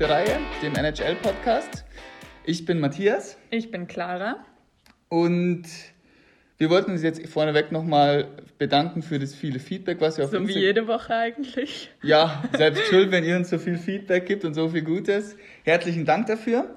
fünfte Reihe, dem NHL-Podcast. Ich bin Matthias. Ich bin Clara. Und wir wollten uns jetzt vorneweg nochmal bedanken für das viele Feedback, was wir auf So wie jede Woche eigentlich. Ja, selbst schuld, wenn ihr uns so viel Feedback gibt und so viel Gutes. Herzlichen Dank dafür.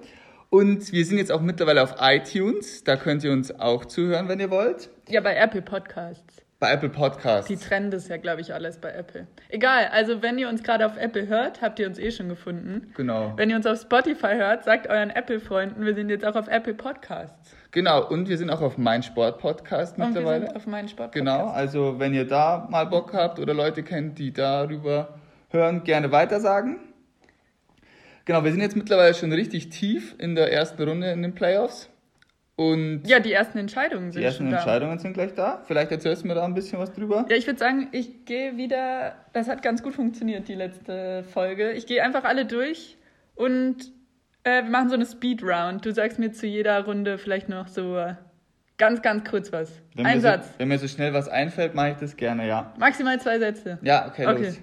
Und wir sind jetzt auch mittlerweile auf iTunes. Da könnt ihr uns auch zuhören, wenn ihr wollt. Ja, bei Apple Podcasts. Bei Apple Podcasts. Die trennen das ja, glaube ich, alles bei Apple. Egal, also wenn ihr uns gerade auf Apple hört, habt ihr uns eh schon gefunden. Genau. Wenn ihr uns auf Spotify hört, sagt euren Apple-Freunden, wir sind jetzt auch auf Apple Podcasts. Genau, und wir sind auch auf mein Sport Podcast Und wir mittlerweile. sind auf meinen Sport Genau, also wenn ihr da mal Bock habt oder Leute kennt, die darüber hören, gerne weitersagen. Genau, wir sind jetzt mittlerweile schon richtig tief in der ersten Runde in den Playoffs. Und Ja, die ersten Entscheidungen sind die ersten schon da. Entscheidungen sind gleich da. Vielleicht erzählst du mir da ein bisschen was drüber. Ja, ich würde sagen, ich gehe wieder. Das hat ganz gut funktioniert, die letzte Folge. Ich gehe einfach alle durch und äh, wir machen so eine Speed-Round. Du sagst mir zu jeder Runde vielleicht noch so ganz, ganz kurz was. Wenn Ein Satz. So, wenn mir so schnell was einfällt, mache ich das gerne, ja. Maximal zwei Sätze. Ja, okay, Okay. los.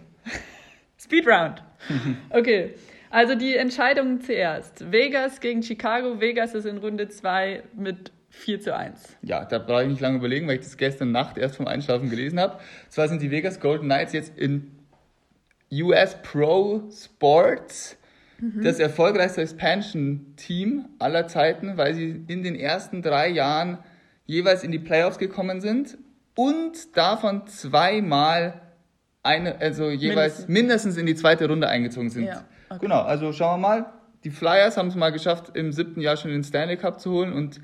Speed Round. Okay. Also die Entscheidungen zuerst. Vegas gegen Chicago. Vegas ist in Runde 2 mit 4 zu 1. Ja, da brauche ich nicht lange überlegen, weil ich das gestern Nacht erst vom Einschlafen gelesen habe. Zwar sind die Vegas Golden Knights jetzt in US Pro Sports das erfolgreichste Expansion-Team aller Zeiten, weil sie in den ersten drei Jahren jeweils in die Playoffs gekommen sind und davon zweimal eine, also jeweils mindestens, Mindestens. in die zweite Runde eingezogen sind. Ja, okay. Genau, also schauen wir mal. Die Flyers haben es mal geschafft, im siebten Jahr schon den Stanley Cup zu holen und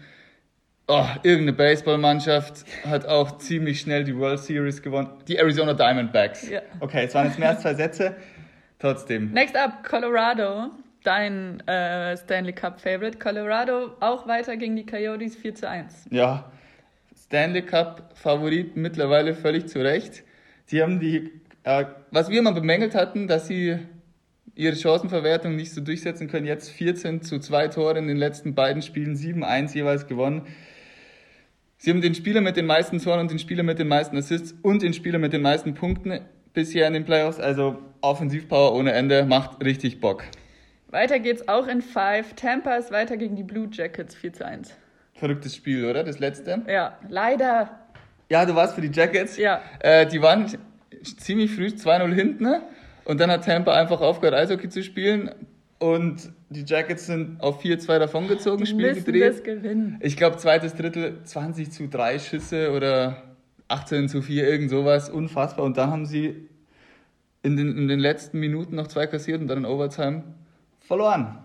Oh, irgendeine Baseballmannschaft hat auch ziemlich schnell die World Series gewonnen. Die Arizona Diamondbacks. Ja. Okay, es waren jetzt mehr als zwei Sätze. Trotzdem. Next up, Colorado. Dein äh, Stanley Cup Favorite. Colorado auch weiter gegen die Coyotes 4 zu 1. Ja, Stanley Cup Favorit mittlerweile völlig zu Recht. Die haben die, äh, was wir immer bemängelt hatten, dass sie ihre Chancenverwertung nicht so durchsetzen können. Jetzt 14 zu 2 Tore in den letzten beiden Spielen, 7-1 jeweils gewonnen. Sie haben den Spieler mit den meisten Toren und den Spieler mit den meisten Assists und den Spieler mit den meisten Punkten bisher in den Playoffs. Also Offensivpower ohne Ende macht richtig Bock. Weiter geht's auch in 5. Tampa ist weiter gegen die Blue Jackets 4 zu 1. Verrücktes Spiel, oder? Das letzte. Ja, leider. Ja, du warst für die Jackets. Ja. Äh, die waren ziemlich früh 2-0 hinten ne? Und dann hat Tampa einfach aufgehört, Eishockey zu spielen und die Jackets sind auf 4-2 davongezogen, Die Spiel gedreht. das gewinnen. Ich glaube, zweites Drittel 20 zu 3 Schüsse oder 18 zu 4, irgend sowas. Unfassbar. Und dann haben sie in den, in den letzten Minuten noch zwei kassiert und dann in Overtime verloren.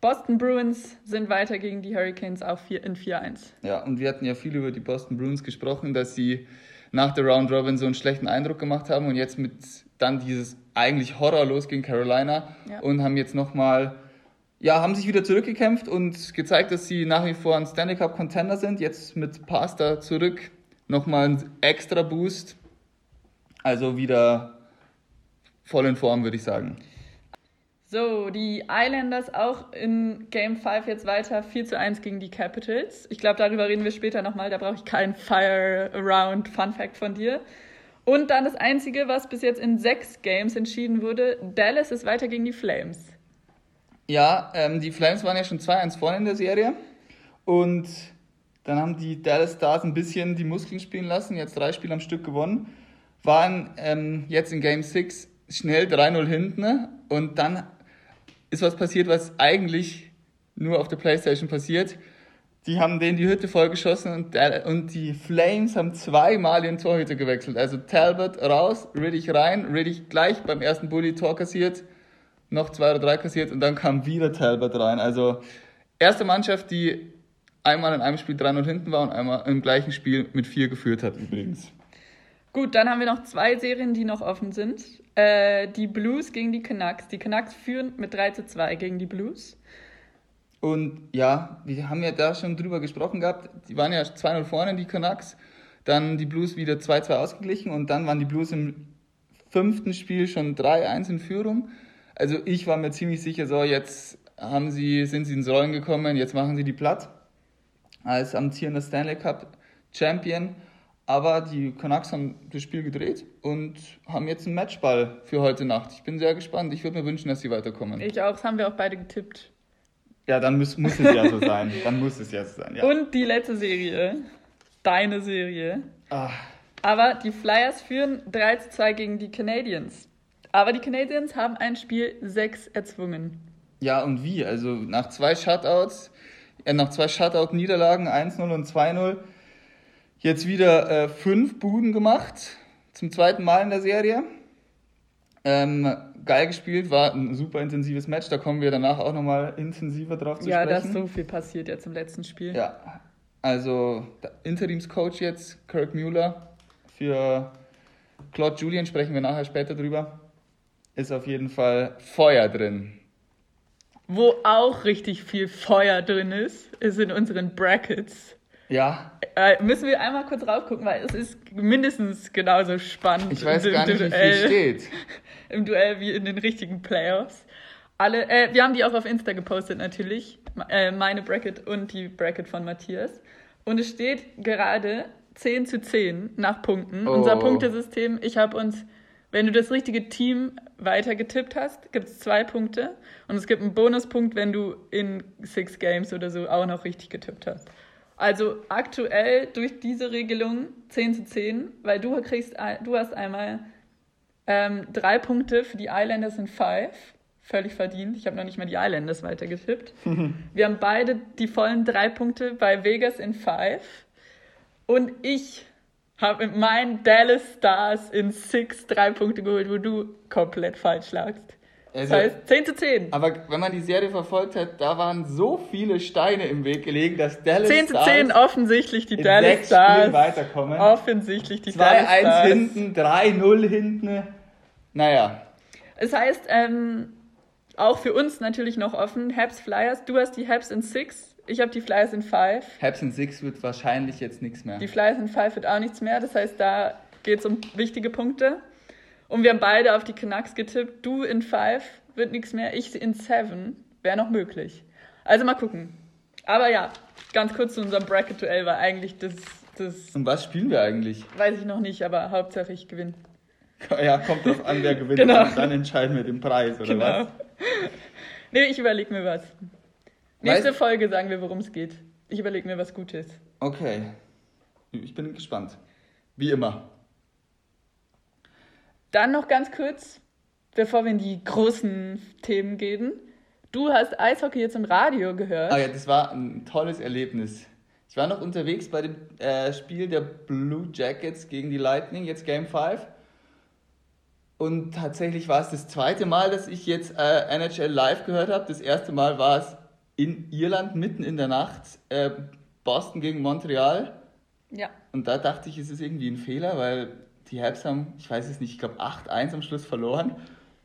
Boston Bruins sind weiter gegen die Hurricanes auch 4 in 4-1. Ja, und wir hatten ja viel über die Boston Bruins gesprochen, dass sie nach der Round Robin so einen schlechten Eindruck gemacht haben und jetzt mit dann dieses eigentlich Horror los gegen Carolina Ja. und haben jetzt nochmal, ja, haben sich wieder zurückgekämpft und gezeigt, dass sie nach wie vor ein Stanley Cup Contender sind. Jetzt mit Pasta zurück nochmal ein extra Boost. Also wieder voll in Form, würde ich sagen. So, die Islanders auch in Game 5 jetzt weiter 4 zu 1 gegen die Capitals. Ich glaube, darüber reden wir später nochmal. Da brauche ich keinen Fire Around Fun Fact von dir. Und dann das Einzige, was bis jetzt in sechs Games entschieden wurde: Dallas ist weiter gegen die Flames. Ja, ähm, die Flames waren ja schon 2-1 vorne in der Serie. Und dann haben die Dallas Stars ein bisschen die Muskeln spielen lassen, jetzt drei Spiele am Stück gewonnen. Waren ähm, jetzt in Game 6 schnell 3-0 hinten. ne? Und dann ist was passiert, was eigentlich nur auf der Playstation passiert. Die haben denen die Hütte vollgeschossen und, Dal- und die Flames haben zweimal ihren Torhüter gewechselt. Also Talbot raus, Riddick rein, Riddick gleich beim ersten Bully Tor kassiert noch zwei oder drei kassiert und dann kam wieder Talbot rein. Also erste Mannschaft, die einmal in einem Spiel 3-0 hinten war und einmal im gleichen Spiel mit 4 geführt hat übrigens. Gut, dann haben wir noch zwei Serien, die noch offen sind. Äh, die Blues gegen die Canucks. Die Canucks führen mit 3 zu 2 gegen die Blues. Und ja, wir haben ja da schon drüber gesprochen gehabt, die waren ja 2-0 vorne, die Canucks, dann die Blues wieder 2-2 ausgeglichen und dann waren die Blues im fünften Spiel schon 3-1 in Führung. Also ich war mir ziemlich sicher, so jetzt haben sie, sind sie ins Rollen gekommen, jetzt machen sie die platt als amtierender Stanley Cup Champion. Aber die Canucks haben das Spiel gedreht und haben jetzt einen Matchball für heute Nacht. Ich bin sehr gespannt. Ich würde mir wünschen, dass sie weiterkommen. Ich auch, das haben wir auch beide getippt. Ja, dann muss, muss es ja so sein. Dann muss es ja so sein. Ja. Und die letzte Serie. Deine Serie. Ah, Aber die Flyers führen 3 zu 2 gegen die Canadiens. Aber die Canadiens haben ein Spiel 6 erzwungen. ja, und wie? Also nach zwei Shutouts, äh, nach zwei Shutout-Niederlagen, 1-0 und 2-0, jetzt wieder äh, fünf Buden gemacht. Zum zweiten Mal in der Serie. Ähm, geil gespielt, war ein super intensives Match. Da kommen wir danach auch nochmal intensiver drauf zu Ja, da sprechen. ist so viel passiert jetzt im letzten Spiel. Ja, also der Interimscoach jetzt, Kirk Mueller. Für Claude Julian sprechen wir nachher später drüber. Ist auf jeden Fall Feuer drin. Wo auch richtig viel Feuer drin ist, ist in unseren Brackets. Ja, Äh, müssen wir einmal kurz raufgucken, weil es ist mindestens genauso spannend ich weiß im, gar nicht, wie Duell, viel steht. im Duell wie in den richtigen Playoffs. Alle, äh, wir haben die auch auf Insta gepostet natürlich, äh, meine Bracket und die Bracket von Matthias. Und es steht gerade 10 zu 10 nach Punkten. Oh. Unser Punktesystem, ich habe uns, wenn du das richtige Team weiter getippt hast, gibt es zwei Punkte. Und es gibt einen Bonuspunkt, wenn du in Six Games oder so auch noch richtig getippt hast. Also aktuell durch diese Regelung 10 zu 10, weil du kriegst, du hast einmal ähm, drei Punkte für die Islanders in Five. Völlig verdient. Ich habe noch nicht mal die Islanders weitergetippt. Wir haben beide die vollen drei Punkte bei Vegas in Five. Und ich habe mit meinen Dallas Stars in Six drei Punkte geholt, wo du komplett falsch lagst. Das Also, heißt 10 zu 10. aber wenn man die Serie verfolgt hat, da waren so viele Steine im Weg gelegen, dass Dallas 10 zu Stars 10 offensichtlich die Dallas sechs Spielen Stars. weiterkommen. Offensichtlich die Dallas 2-1 Stars. hinten, 3-0 hinten. Naja, Es heißt, ähm, auch für uns natürlich noch offen, Habs Flyers. Du hast die Habs in Six, ich habe die Flyers in Five. Habs in Six wird wahrscheinlich jetzt nichts mehr. Die Flyers in Five wird auch nichts mehr. Das heißt, da geht es um wichtige Punkte. Und wir haben beide auf die Canucks getippt. Du in Five wird nichts mehr, ich in Seven wäre noch möglich. Also mal gucken. Aber ja, ganz kurz zu unserem Bracket-Duell war eigentlich das, das Und was spielen wir eigentlich? weiß ich noch nicht, aber Hauptsache ich gewinne. Ja, kommt drauf an, wer gewinnt. Genau. Und dann entscheiden wir den Preis, oder Genau. was? Nee, ich überlege mir was. Nächste Weißt- Folge sagen wir, worum es geht. Ich überlege mir was Gutes. Okay. Ich bin gespannt. Wie immer. Dann noch ganz kurz, bevor wir in die großen Themen gehen. Du hast Eishockey jetzt im Radio gehört. Ah ja, das war ein tolles Erlebnis. Ich war noch unterwegs bei dem äh, Spiel der Blue Jackets gegen die Lightning, jetzt Game 5. Und tatsächlich war es das zweite Mal, dass ich jetzt äh, NHL live gehört habe. Das erste Mal war es in Irland mitten in der Nacht, äh, Boston gegen Montreal. Ja. Und da dachte ich, es ist irgendwie ein Fehler, weil die Habs haben, ich weiß es nicht, ich glaube 8-1 am Schluss verloren.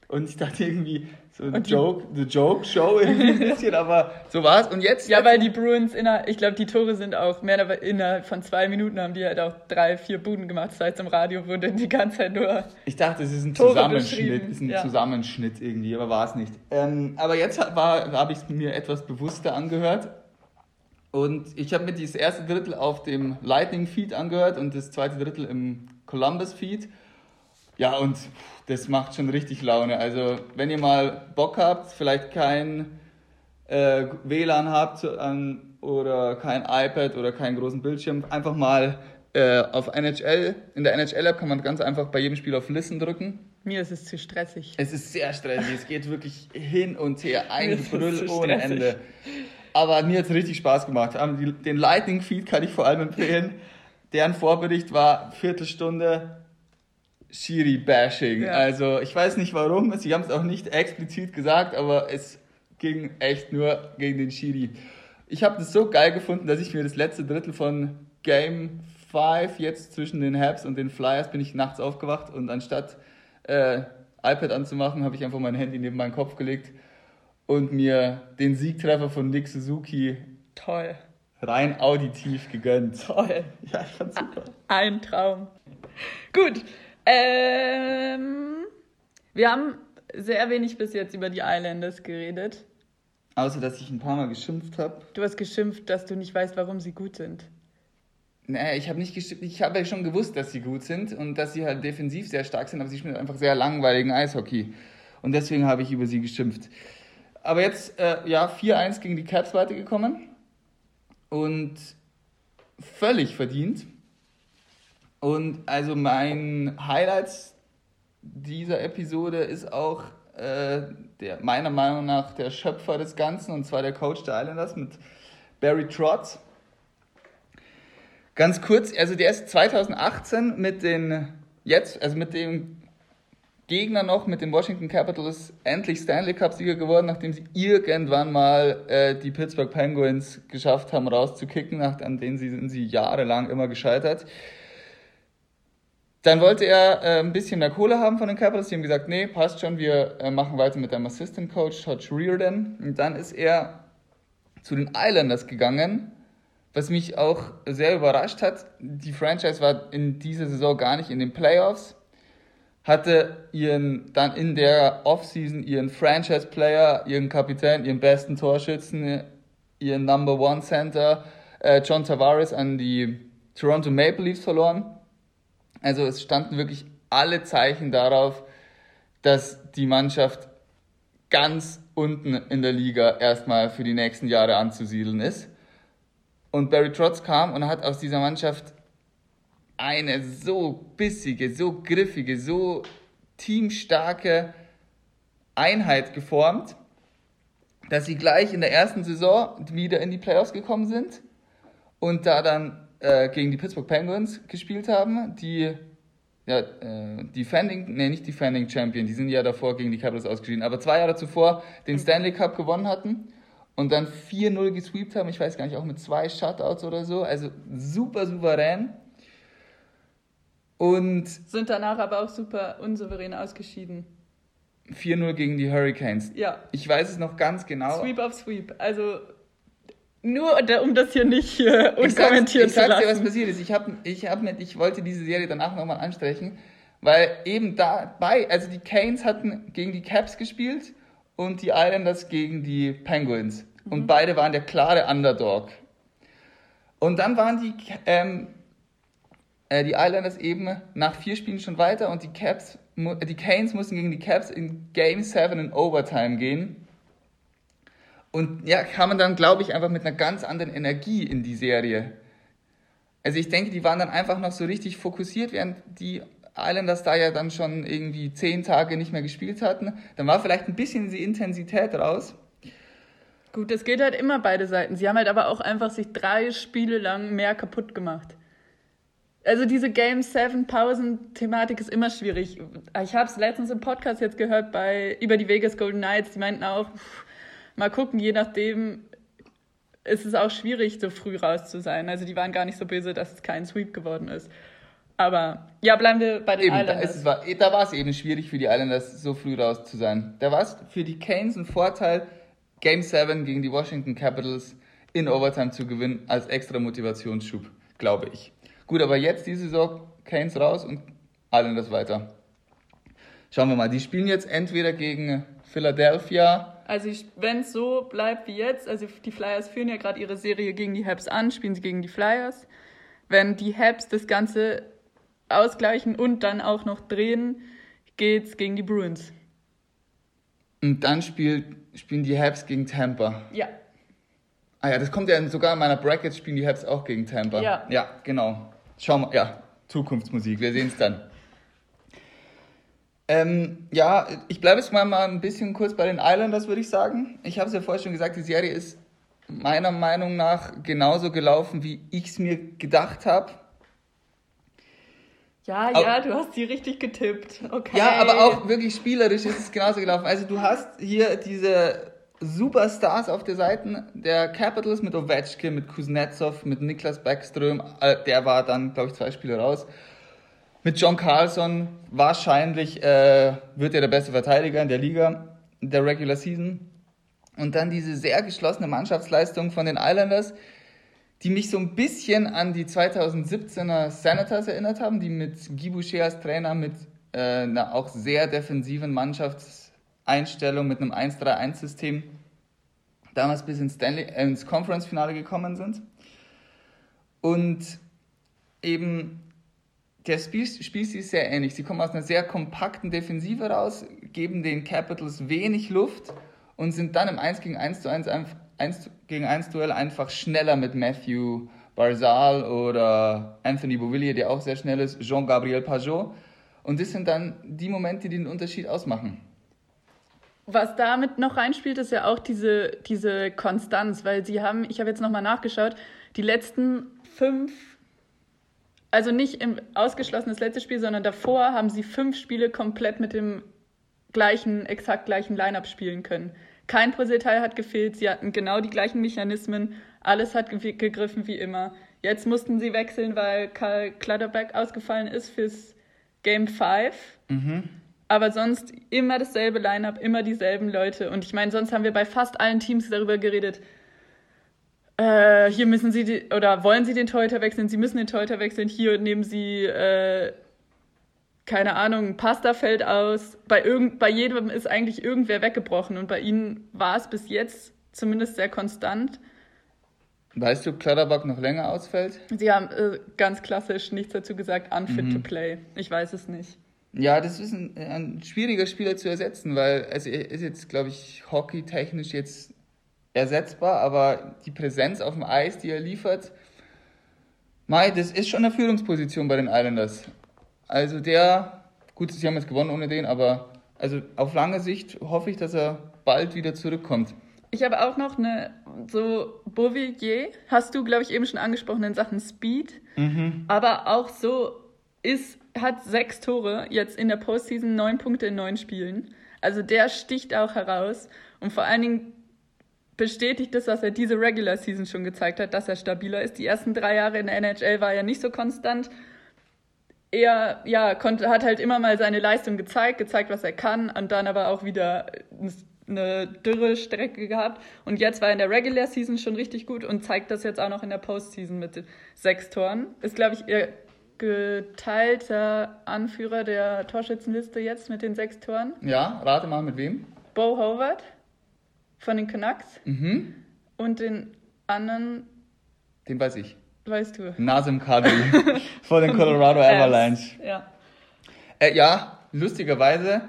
Und ich dachte irgendwie, so ein Und die- Joke, the Joke Show irgendwie ein bisschen, aber so war es. Und jetzt, Ja, jetzt weil die Bruins inner, ich glaube, die Tore sind auch mehr innerhalb von zwei Minuten haben die halt auch drei, vier Buden gemacht. Das heißt, im Radio wurde die ganze Zeit nur. ich dachte, es ist ein Tore Zusammenschnitt, ist ein ja. Zusammenschnitt irgendwie, aber war es nicht. Ähm, aber jetzt habe ich es mir etwas bewusster angehört. Und ich habe mir dieses erste Drittel auf dem Lightning Feed angehört und das zweite Drittel im Columbus Feed. Ja, und das macht schon richtig Laune. Also, wenn ihr mal Bock habt, vielleicht kein äh, WLAN habt an, oder kein iPad oder keinen großen Bildschirm, einfach mal äh, auf NHL, in der NHL-App kann man ganz einfach bei jedem Spiel auf Listen drücken. Mir ist es zu stressig. Es ist sehr stressig, es geht wirklich hin und her, ein zu ohne. Ende. Aber mir hat es richtig Spaß gemacht. Ähm, Den Lightning-Feed kann ich vor allem empfehlen. Deren Vorbericht war Viertelstunde Shiri-Bashing. Ja. Also ich weiß nicht warum, sie haben es auch nicht explizit gesagt, aber es ging echt nur gegen den Shiri. Ich habe das so geil gefunden, dass ich mir das letzte Drittel von Game 5 jetzt zwischen den Habs und den Flyers bin ich nachts aufgewacht und anstatt äh, iPad anzumachen, habe ich einfach mein Handy neben meinen Kopf gelegt und mir den Siegtreffer von Nick Suzuki Toll. rein auditiv gegönnt. Toll. Ja, ich fand's super. Ein Traum. Gut. Ähm, wir haben sehr wenig bis jetzt über die Islanders geredet. Außer, dass ich ein paar Mal geschimpft habe. Du hast geschimpft, dass du nicht weißt, warum sie gut sind. naja, ich habe nicht gestimmt, ich habe ja schon gewusst, dass sie gut sind und dass sie halt defensiv sehr stark sind, aber sie spielen einfach sehr langweiligen Eishockey. Und deswegen habe ich über sie geschimpft. Aber jetzt, äh, ja, 4-1 gegen die Caps weitergekommen und völlig verdient. Und also mein Highlight dieser Episode ist auch äh, der, meiner Meinung nach der Schöpfer des Ganzen, und zwar der Coach der Islanders mit Barry Trotz. Ganz kurz, also der ist 2018 mit den, jetzt, also mit dem Gegner noch, mit den Washington Capitals, endlich Stanley Cup-Sieger geworden, nachdem sie irgendwann mal äh, die Pittsburgh Penguins geschafft haben, rauszukicken, nach, an denen sie, sind sie jahrelang immer gescheitert. Dann wollte er äh, ein bisschen mehr Kohle haben von den Capitals. Die haben gesagt, nee, passt schon, wir äh, machen weiter mit deinem Assistant Coach, Todd Reardon. Und dann ist er zu den Islanders gegangen, was mich auch sehr überrascht hat. Die Franchise war in dieser Saison gar nicht in den Playoffs, hatte ihren, dann in der Offseason ihren Franchise-Player, ihren Kapitän, ihren besten Torschützen, ihren Number One Center, äh, John Tavares, an die Toronto Maple Leafs verloren also es standen wirklich alle Zeichen darauf, dass die Mannschaft ganz unten in der Liga erstmal für die nächsten Jahre anzusiedeln ist. Und Barry Trotz kam und hat aus dieser Mannschaft eine so bissige, so griffige, so teamstarke Einheit geformt, dass sie gleich in der ersten Saison wieder in die Playoffs gekommen sind und da dann äh, gegen die Pittsburgh Penguins gespielt haben, die ja, äh, Defending, nee, nicht Defending Champion, die sind ja davor gegen die Capitals ausgeschieden, aber zwei Jahre zuvor den Stanley Cup gewonnen hatten und dann 4-0 gesweept haben, ich weiß gar nicht, auch mit zwei Shutouts oder so, also super souverän. Und sind danach aber auch super unsouverän ausgeschieden. 4-0 gegen die Hurricanes. Ja. Ich weiß es noch ganz genau. Sweep auf Sweep. Also nur um das hier nicht hier unkommentiert ich sag's, ich sag's dir, was passiert ist. Ich, hab, ich, hab mit, ich wollte diese Serie danach nochmal ansprechen, weil eben dabei, also die Canes hatten gegen die Caps gespielt und die Islanders gegen die Penguins. Mhm. Und beide waren der klare Underdog. Und dann waren die, ähm, äh, die Islanders eben nach vier Spielen schon weiter und die Caps, die Canes mussten gegen die Caps in Game 7 in Overtime gehen. Und ja, kam man dann, glaube ich, einfach mit einer ganz anderen Energie in die Serie. Also ich denke, die waren dann einfach noch so richtig fokussiert, während die Islanders da ja dann schon irgendwie zehn Tage nicht mehr gespielt hatten. Dann war vielleicht ein bisschen die Intensität raus. Gut, das geht halt immer beide Seiten. Sie haben halt aber auch einfach sich drei Spiele lang mehr kaputt gemacht. Also diese Game 7 Pausen-Thematik ist immer schwierig. Ich habe es letztens im Podcast jetzt gehört bei über die Vegas Golden Knights. Die meinten auch, pff, mal gucken, je nachdem ist es auch schwierig, so früh raus zu sein. Also die waren gar nicht so böse, dass es kein Sweep geworden ist. Aber ja, bleiben wir bei den eben, Islanders. Da, es, da war es eben schwierig für die Islanders, so früh raus zu sein. Da war es für die Canes ein Vorteil, Game 7 gegen die Washington Capitals in Overtime zu gewinnen, als extra Motivationsschub, glaube ich. Gut, aber jetzt diese Saison Canes raus und Islanders weiter. Schauen wir mal, die spielen jetzt entweder gegen Philadelphia also wenn es so bleibt wie jetzt, also die Flyers führen ja gerade ihre Serie gegen die Habs an, spielen sie gegen die Flyers. Wenn die Habs das Ganze ausgleichen und dann auch noch drehen, geht's gegen die Bruins. Und dann spielt, spielen die Habs gegen Tampa. Ja. Ah ja, das kommt ja sogar in meiner Brackets spielen die Habs auch gegen Tampa. Ja. Ja, genau. Schau mal, ja, Zukunftsmusik, wir sehen es dann. Ähm, ja, ich bleibe jetzt mal, mal ein bisschen kurz bei den Islanders, würde ich sagen. Ich habe es ja vorher schon gesagt, die Serie ist meiner Meinung nach genauso gelaufen, wie ich es mir gedacht habe. Ja, ja, du hast die richtig getippt. Okay. Ja, aber auch wirklich spielerisch ist es genauso gelaufen. Also du hast hier diese Superstars auf der Seite der Capitals mit Ovechkin, mit Kuznetsov, mit Niklas Backström. Äh, der war dann, glaube ich, zwei Spiele raus. Mit John Carlson wahrscheinlich äh, wird er der beste Verteidiger in der Liga der Regular Season. Und dann diese sehr geschlossene Mannschaftsleistung von den Islanders, die mich so ein bisschen an die 2017er Senators erinnert haben, die mit Guy Boucher als Trainer mit äh, einer auch sehr defensiven Mannschaftseinstellung, mit einem 1-3-1-System damals bis ins, Stanley, äh, ins Conference-Finale gekommen sind. Und eben der Spiel, Spielstil ist sehr ähnlich. Sie kommen aus einer sehr kompakten Defensive raus, geben den Capitals wenig Luft und sind dann im 1 gegen 1 zu 1, 1 gegen 1 Duell einfach schneller mit Matthew Barzal oder Anthony Beauvillier, der auch sehr schnell ist, Jean-Gabriel Pajot. Und das sind dann die Momente, die den Unterschied ausmachen. Was damit noch reinspielt, ist ja auch diese, diese Konstanz, weil sie haben, ich habe jetzt nochmal nachgeschaut, die letzten fünf, also nicht im ausgeschlossen das letzte Spiel, sondern davor haben sie fünf Spiele komplett mit dem gleichen, exakt gleichen Line-Up spielen können. Kein Puzzleteil hat gefehlt, sie hatten genau die gleichen Mechanismen, alles hat gegriffen wie immer. Jetzt mussten sie wechseln, weil Karl Clutterback ausgefallen ist fürs Game 5. Mhm. Aber sonst immer dasselbe Line-up, immer dieselben Leute. Und ich meine, sonst haben wir bei fast allen Teams darüber geredet. Äh, hier müssen sie die, oder wollen sie den Torhüter wechseln, sie müssen den Torhüter wechseln. Hier nehmen sie, äh, keine Ahnung, Pasta fällt aus. Bei, irgend, bei jedem ist eigentlich irgendwer weggebrochen. Und bei ihnen war es bis jetzt zumindest sehr konstant. Weißt du, ob Clutterbuck noch länger ausfällt? Sie haben äh, ganz klassisch nichts dazu gesagt, unfit mhm. to play. Ich weiß es nicht. Ja, das ist ein, ein schwieriger Spieler zu ersetzen, weil also er ist jetzt, glaube ich, hockeytechnisch jetzt ersetzbar, aber die Präsenz auf dem Eis, die er liefert, Mai, das ist schon eine Führungsposition bei den Islanders. Also der, gut, sie haben jetzt gewonnen ohne den, aber also auf lange Sicht hoffe ich, dass er bald wieder zurückkommt. Ich habe auch noch eine, so Beauvillier, hast du, glaube ich, eben schon angesprochen in Sachen Speed. Mhm. Aber auch so ist, hat sechs Tore, jetzt in der Postseason neun Punkte in neun Spielen. Also der sticht auch heraus. Und vor allen Dingen bestätigt das, was er diese Regular Season schon gezeigt hat, dass er stabiler ist. Die ersten drei Jahre in der NHL war er nicht so konstant. Er ja, konnte, hat halt immer mal seine Leistung gezeigt, gezeigt, was er kann und dann aber auch wieder eine dürre Strecke gehabt. Und jetzt war er in der Regular Season schon richtig gut und zeigt das jetzt auch noch in der Postseason mit sechs Toren. Ist, glaube ich, ihr geteilter Anführer der Torschützenliste jetzt mit den sechs Toren. Ja, rate mal mit wem? Bo Howard von den Canucks. Mhm. Und den anderen. Den weiß ich. Weißt du. Nasim Kadri von den Colorado Avalanche. Ja. Äh, ja, lustigerweise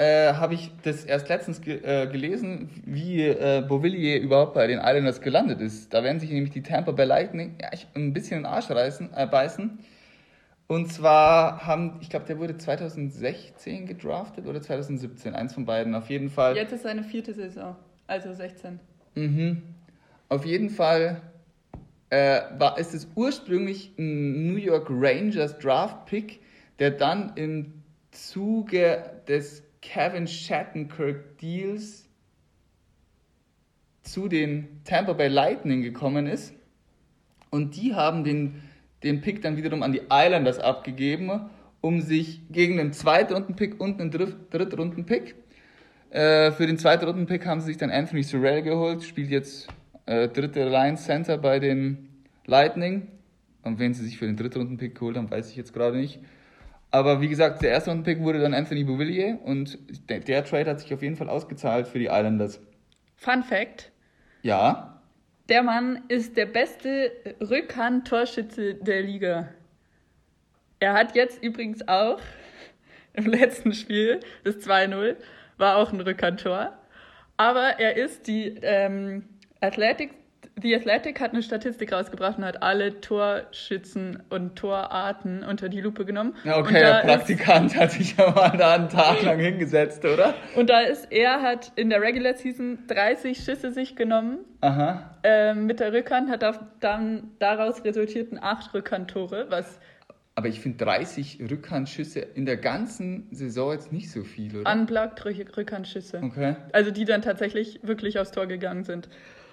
äh, habe ich das erst letztens ge äh, gelesen, wie äh, Beauvillier überhaupt bei den Islanders gelandet ist. Da werden sich nämlich die Tampa Bay Lightning ja, ein bisschen in den Arsch reißen, äh, beißen. Und zwar haben, ich glaube, der wurde 2016 gedraftet oder 2017, eins von beiden, auf jeden Fall. Jetzt ist seine vierte Saison, also 16. Mhm. Auf jeden Fall äh, war, ist es ursprünglich ein New York Rangers Draft Pick, der dann im Zuge des Kevin Shattenkirk Deals zu den Tampa Bay Lightning gekommen ist. Und die haben den, den Pick dann wiederum an die Islanders abgegeben, um sich gegen den Zweitrunden-Pick und einen Drittrunden-Pick. Äh, für den Zweitrunden-Pick haben sie sich dann Anthony Sorrell geholt, spielt jetzt äh, dritte Line Center bei den Lightning. Und wen sie sich für den Drittrunden-Pick geholt haben, weiß ich jetzt gerade nicht. Aber wie gesagt, der erste Pick wurde dann Anthony Bouvillier und der, der, Trade hat sich auf jeden Fall ausgezahlt für die Islanders. Fun Fact. Ja. Der Mann ist der beste Rückhand-Torschütze der Liga. Er hat jetzt übrigens auch im letzten Spiel, das 2-0, war auch ein Rückhandtor. Aber er ist die ähm, Athletic The Athletic hat eine Statistik rausgebracht und hat alle Torschützen und Torarten unter die Lupe genommen. Ja, okay, der Praktikant hat sich ja mal da einen Tag lang hingesetzt, oder? Und da ist, er hat in der Regular Season 30 Schüsse sich genommen. Aha. Ähm, mit der Rückhand hat dann daraus resultierten acht Rückhandtore, was aber ich finde 30 Rückhandschüsse in der ganzen Saison jetzt nicht so viel, oder? Unblocked Rückhandschüsse. Okay. Also die dann tatsächlich wirklich aufs Tor gegangen sind.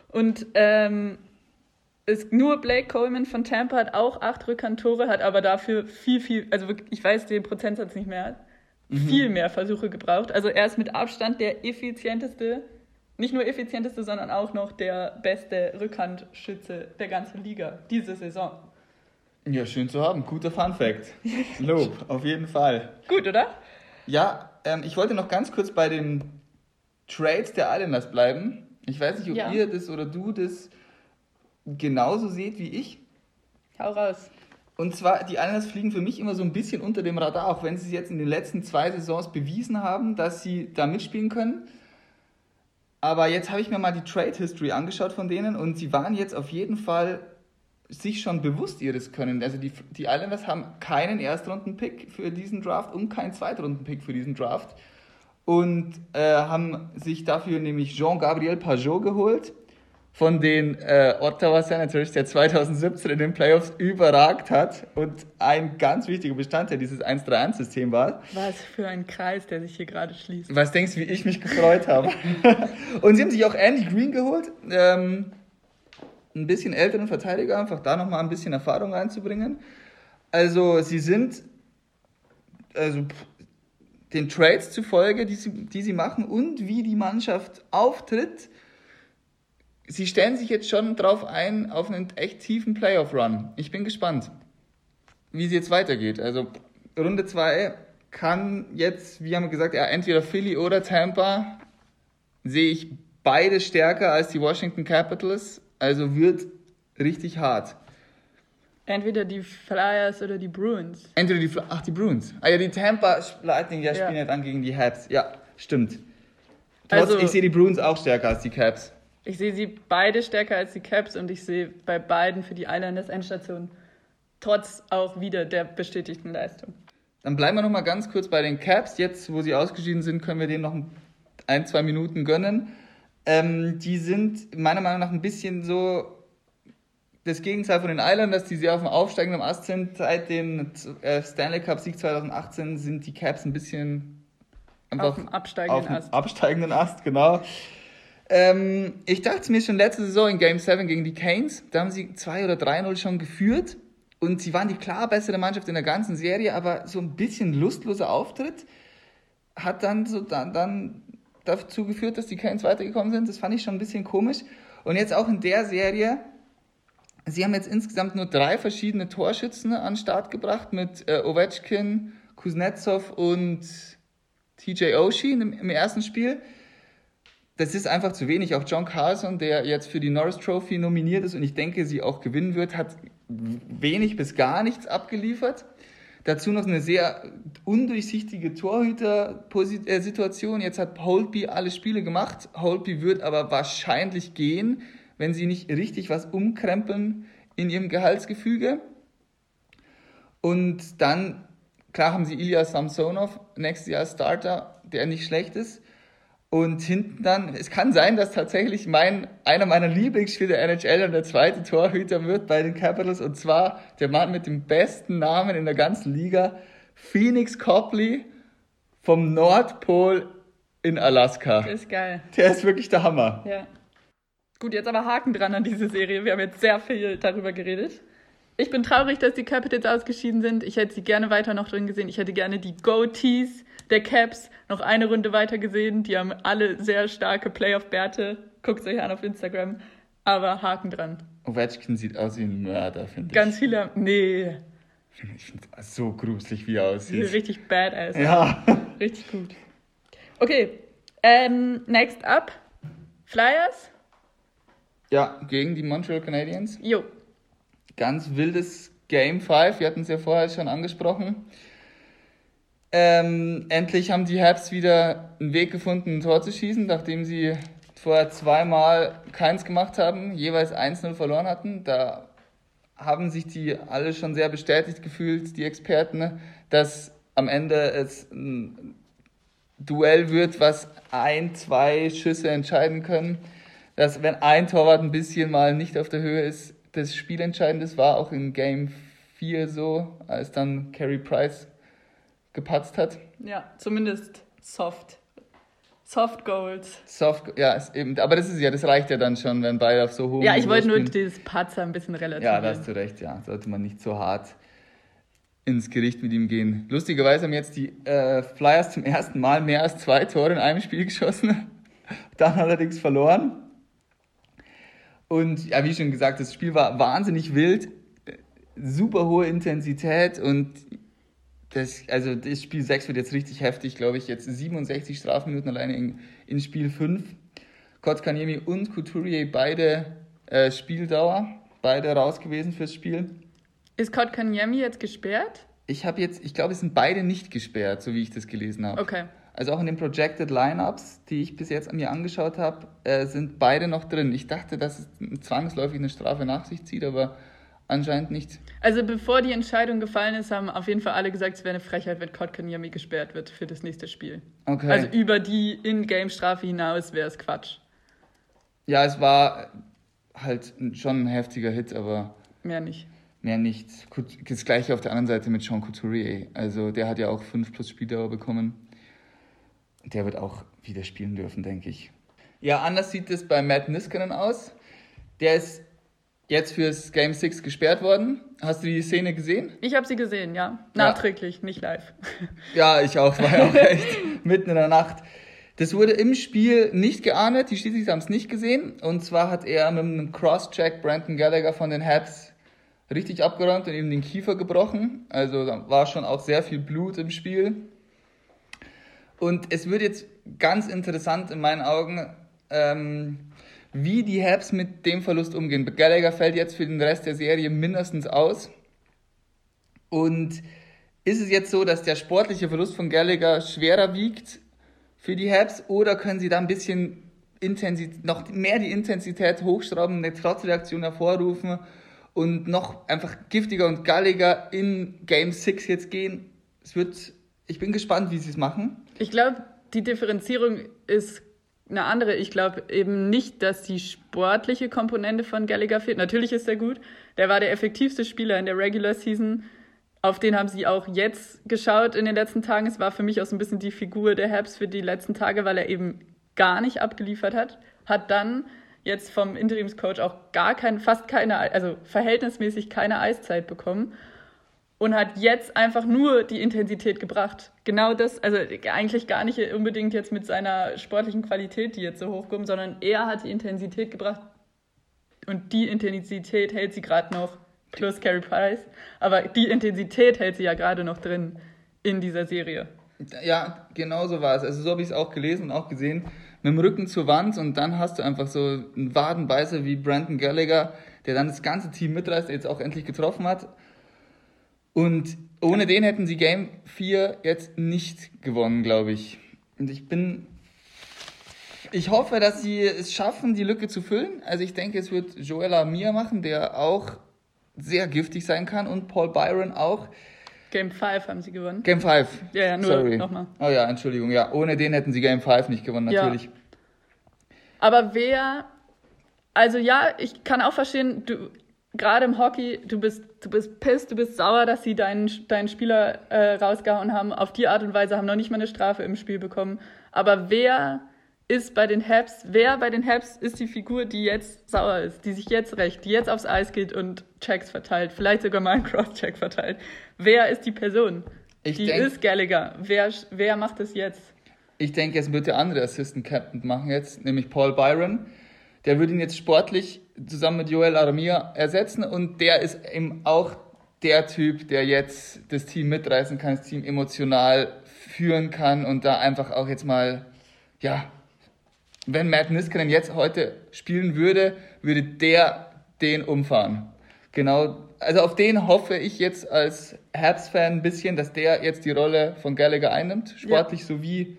Und ähm, ist nur Blake Coleman von Tampa hat auch acht Rückhandtore, hat aber dafür viel, viel, also wirklich, ich weiß den Prozentsatz nicht mehr, mhm. viel mehr Versuche gebraucht. Also er ist mit Abstand der effizienteste, nicht nur effizienteste, sondern auch noch der beste Rückhandschütze der ganzen Liga diese Saison. Ja, schön zu haben. Guter Fun Fact. Lob, auf jeden Fall. Gut, oder? Ja, ähm, ich wollte noch ganz kurz bei den Trades der Islanders bleiben. Ich weiß nicht, ob ja. ihr das oder du das genauso seht wie ich. Hau raus. Und zwar, die Islanders fliegen für mich immer so ein bisschen unter dem Radar, auch wenn sie es jetzt in den letzten zwei Saisons bewiesen haben, dass sie da mitspielen können. Aber jetzt habe ich mir mal die Trade History angeschaut von denen und sie waren jetzt auf jeden Fall sich schon bewusst ihres Können. Also die, die Islanders haben keinen Erstrunden-Pick für diesen Draft und keinen Zweitrunden-Pick für diesen Draft und äh, haben sich dafür nämlich Jean-Gabriel Pajot geholt von den äh, Ottawa Senators, der 2017 in den Playoffs überragt hat und ein ganz wichtiger Bestandteil dieses 1-3-1-System war. Was für ein Kreis, der sich hier gerade schließt. Was denkst du, wie ich mich gefreut habe? und sie haben sich auch Andy Green geholt, ähm, ein bisschen älteren Verteidiger, einfach da nochmal ein bisschen Erfahrung reinzubringen. Also sie sind also den Trades zufolge, die sie, die sie machen und wie die Mannschaft auftritt, sie stellen sich jetzt schon drauf ein, auf einen echt tiefen Playoff-Run. Ich bin gespannt, wie es jetzt weitergeht. Also Runde 2 kann jetzt, wie haben wir gesagt, ja, entweder Philly oder Tampa. Sehe ich beide stärker als die Washington Capitals. Also wird richtig hart. Entweder die Flyers oder die Bruins. Entweder die, ach, die Bruins. Ah ja, die Tampa Lightning, ja, spielen ja dann gegen die Habs. Ja, stimmt. Trotz, also, ich sehe die Bruins auch stärker als die Caps. Ich sehe sie beide stärker als die Caps und ich sehe bei beiden für die Islanders Endstation trotz auch wieder der bestätigten Leistung. Dann bleiben wir noch mal ganz kurz bei den Caps. Jetzt, wo sie ausgeschieden sind, können wir denen noch ein, zwei Minuten gönnen. Ähm, die sind meiner Meinung nach ein bisschen so das Gegenteil von den Islanders, die sie auf dem aufsteigenden Ast sind. Seit dem äh, Stanley Cup Sieg 2018 sind die Caps ein bisschen einfach auf dem absteigenden auf dem Ast. Absteigenden Ast, genau. Ähm, ich dachte mir schon letzte Saison in Game 7 gegen die Canes, da haben sie 2 oder 3-0 schon geführt und sie waren die klar bessere Mannschaft in der ganzen Serie, aber so ein bisschen lustloser Auftritt hat dann so dann, dann dazu geführt, dass die Canes weitergekommen sind. Das fand ich schon ein bisschen komisch. Und jetzt auch in der Serie, sie haben jetzt insgesamt nur drei verschiedene Torschützen an den Start gebracht mit äh, Ovechkin, Kuznetsov und TJ Oshie im, im ersten Spiel das ist einfach zu wenig. Auch John Carlson, der jetzt für die Norris Trophy nominiert ist und ich denke, sie auch gewinnen wird, hat wenig bis gar nichts abgeliefert. Dazu noch eine sehr undurchsichtige Torhüter-Situation. Jetzt hat Holtby alle Spiele gemacht. Holtby wird aber wahrscheinlich gehen, wenn sie nicht richtig was umkrempeln in ihrem Gehaltsgefüge. Und dann, klar haben sie Ilya Samsonov, nächstes Jahr Starter, der nicht schlecht ist. Und hinten dann, es kann sein, dass tatsächlich mein, einer meiner Lieblingsspieler der NHL und der zweite Torhüter wird bei den Capitals und zwar der Mann mit dem besten Namen in der ganzen Liga, Phoenix Copley vom Nordpol in Alaska. Der ist geil. Der ist wirklich der Hammer. Ja. Gut, jetzt aber Haken dran an diese Serie. Wir haben jetzt sehr viel darüber geredet. Ich bin traurig, dass die Capitals ausgeschieden sind. Ich hätte sie gerne weiter noch drin gesehen. Ich hätte gerne die Go-Tees der Caps noch eine Runde weiter gesehen. Die haben alle sehr starke Playoff-Bärte. Guckt euch an auf Instagram. Aber Haken dran. Ovechkin sieht aus wie ein Mörder, finde ich. Ganz viele. Nee. Ich finde es so gruselig, wie er aussieht. Sieht richtig badass. Ja. Richtig gut. Okay. Ähm, next up. Flyers. Ja, gegen die Montreal Canadiens. Jo. Ganz wildes Game 5. Wir hatten es ja vorher schon angesprochen. Ähm, endlich haben die Habs wieder einen Weg gefunden, ein Tor zu schießen, nachdem sie vorher zweimal keins gemacht haben, jeweils 1-0 verloren hatten. Da haben sich die alle schon sehr bestätigt gefühlt, die Experten, dass am Ende es ein Duell wird, was ein, zwei Schüsse entscheiden können. Dass wenn ein Torwart ein bisschen mal nicht auf der Höhe ist, das Spielentscheidendes war auch in Game 4 so, als dann Carey Price gepatzt hat. Ja, zumindest soft. Soft Goals. Soft, ja, ist eben, aber das ist ja, das reicht ja dann schon, wenn beide auf so hohem Ja, ich wollte nur dieses Patzer ein bisschen relativ. Ja, da hast du recht, ja. Sollte man nicht so hart ins Gericht mit ihm gehen. Lustigerweise haben jetzt die äh, Flyers zum ersten Mal mehr als zwei Tore in einem Spiel geschossen, dann allerdings verloren. Und ja, wie schon gesagt, das Spiel war wahnsinnig wild, super hohe Intensität und das, also das Spiel 6 wird jetzt richtig heftig, glaube ich. Jetzt 67 Strafminuten alleine in, in Spiel 5. Kotkaniemi und Couturier beide äh, Spieldauer, beide raus gewesen fürs Spiel. Ist Kotkaniemi jetzt gesperrt? Ich habe jetzt, ich glaube, es sind beide nicht gesperrt, so wie ich das gelesen habe. Okay. Also auch in den Projected Lineups, die ich bis jetzt mir angeschaut habe, äh, sind beide noch drin. Ich dachte, dass es zwangsläufig eine Strafe nach sich zieht, aber anscheinend nicht. Also bevor die Entscheidung gefallen ist, haben auf jeden Fall alle gesagt, es wäre eine Frechheit, wenn Kotkaniemi gesperrt wird für das nächste Spiel. Okay. Also über die In-Game-Strafe hinaus wäre es Quatsch. ja, es war halt schon ein heftiger Hit, aber Mehr nicht. mehr nicht. Das gleiche auf der anderen Seite mit Sean Couturier. Also der hat ja auch 5 plus Spieldauer bekommen. Der wird auch wieder spielen dürfen, denke ich. Ja, anders sieht es bei Matt Niskanen aus. Der ist jetzt fürs Game 6 gesperrt worden. Hast du die Szene gesehen? Ich habe sie gesehen, ja. Nachträglich, nicht live. Ja, ich auch. War ja auch echt mitten in der Nacht. Das wurde im Spiel nicht geahndet. Die Schiedsrichter haben es nicht gesehen. Und zwar hat er mit einem Cross-Check Brandon Gallagher von den Habs richtig abgeräumt und ihm den Kiefer gebrochen. Also da war schon auch sehr viel Blut im Spiel. Und es wird jetzt ganz interessant in meinen Augen, ähm, wie die Habs mit dem Verlust umgehen. Gallagher fällt jetzt für den Rest der Serie mindestens aus. Und ist es jetzt so, dass der sportliche Verlust von Gallagher schwerer wiegt für die Habs oder können sie da ein bisschen Intensität, noch mehr die Intensität hochschrauben, eine Trotzreaktion hervorrufen und noch einfach giftiger und galliger in Game 6 jetzt gehen? Es wird, ich bin gespannt, wie sie es machen. Ich glaube, die Differenzierung ist eine andere. Ich glaube eben nicht, dass die sportliche Komponente von Gallagher fehlt. Natürlich ist er gut. Der war der effektivste Spieler in der Regular Season. Auf den haben sie auch jetzt geschaut in den letzten Tagen. Es war für mich auch so ein bisschen die Figur der Habs für die letzten Tage, weil er eben gar nicht abgeliefert hat. Hat dann jetzt vom Interimscoach auch gar kein, fast keine, also verhältnismäßig keine Eiszeit bekommen und hat jetzt einfach nur die Intensität gebracht. Genau das, also eigentlich gar nicht unbedingt jetzt mit seiner sportlichen Qualität, die jetzt so hochkommt, sondern er hat die Intensität gebracht und die Intensität hält sie gerade noch, plus Carey Price, aber die Intensität hält sie ja gerade noch drin in dieser Serie. Ja, genau so war es. Also so habe ich es auch gelesen und auch gesehen. Mit dem Rücken zur Wand und dann hast du einfach so einen Wadenbeißer wie Brandon Gallagher, der dann das ganze Team mitreißt, der jetzt auch endlich getroffen hat. Und ohne den hätten sie Game 4 jetzt nicht gewonnen, glaube ich. Und ich bin. Ich hoffe, dass sie es schaffen, die Lücke zu füllen. Also ich denke, es wird Joel Amir machen, der auch sehr giftig sein kann und Paul Byron auch. Game 5 haben sie gewonnen. Game 5. Ja, ja, nur Sorry. nochmal. Oh ja, Entschuldigung. Ja, ohne den hätten sie Game 5 nicht gewonnen, Ja. natürlich. Aber wer, also ja, ich kann auch verstehen, du, gerade im Hockey, du bist, du bist pisst, du bist sauer, dass sie deinen, deinen Spieler äh, rausgehauen haben. Auf die Art und Weise haben noch nicht mal eine Strafe im Spiel bekommen. Aber wer ist bei den Habs, wer bei den Habs ist die Figur, die jetzt sauer ist, die sich jetzt rächt, die jetzt aufs Eis geht und Checks verteilt, vielleicht sogar mal einen Cross-Check verteilt? Wer ist die Person? Ich die denk- ist Gallagher. Wer, wer macht es jetzt? Ich denke, es wird der andere Assistant Captain machen jetzt, nämlich Paul Byron. Der würde ihn jetzt sportlich zusammen mit Joel Aramia ersetzen und der ist eben auch der Typ, der jetzt das Team mitreißen kann, das Team emotional führen kann und da einfach auch jetzt mal, ja, wenn Matt Niskanen jetzt heute spielen würde, würde der den umfahren. Genau, also auf den hoffe ich jetzt als Habs-Fan ein bisschen, dass der jetzt die Rolle von Gallagher einnimmt, sportlich sowie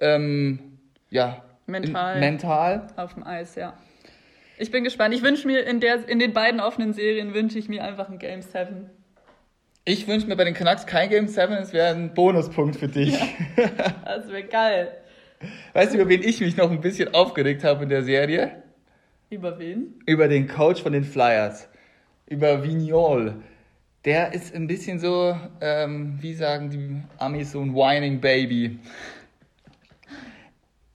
ähm, ja, Mental. In, mental. Auf dem Eis, ja. Ich bin gespannt. Ich wünsche mir in, der, in den beiden offenen Serien wünsche ich mir einfach ein Game 7. Ich wünsche mir bei den Canucks kein Game 7, es wäre ein Bonuspunkt für dich. Das wäre geil. Weißt du, über wen ich mich noch ein bisschen aufgeregt habe in der Serie? Über wen? Über den Coach von den Flyers. Über Vignol. Der ist ein bisschen so, ähm, wie sagen die Amis, so ein whining Baby.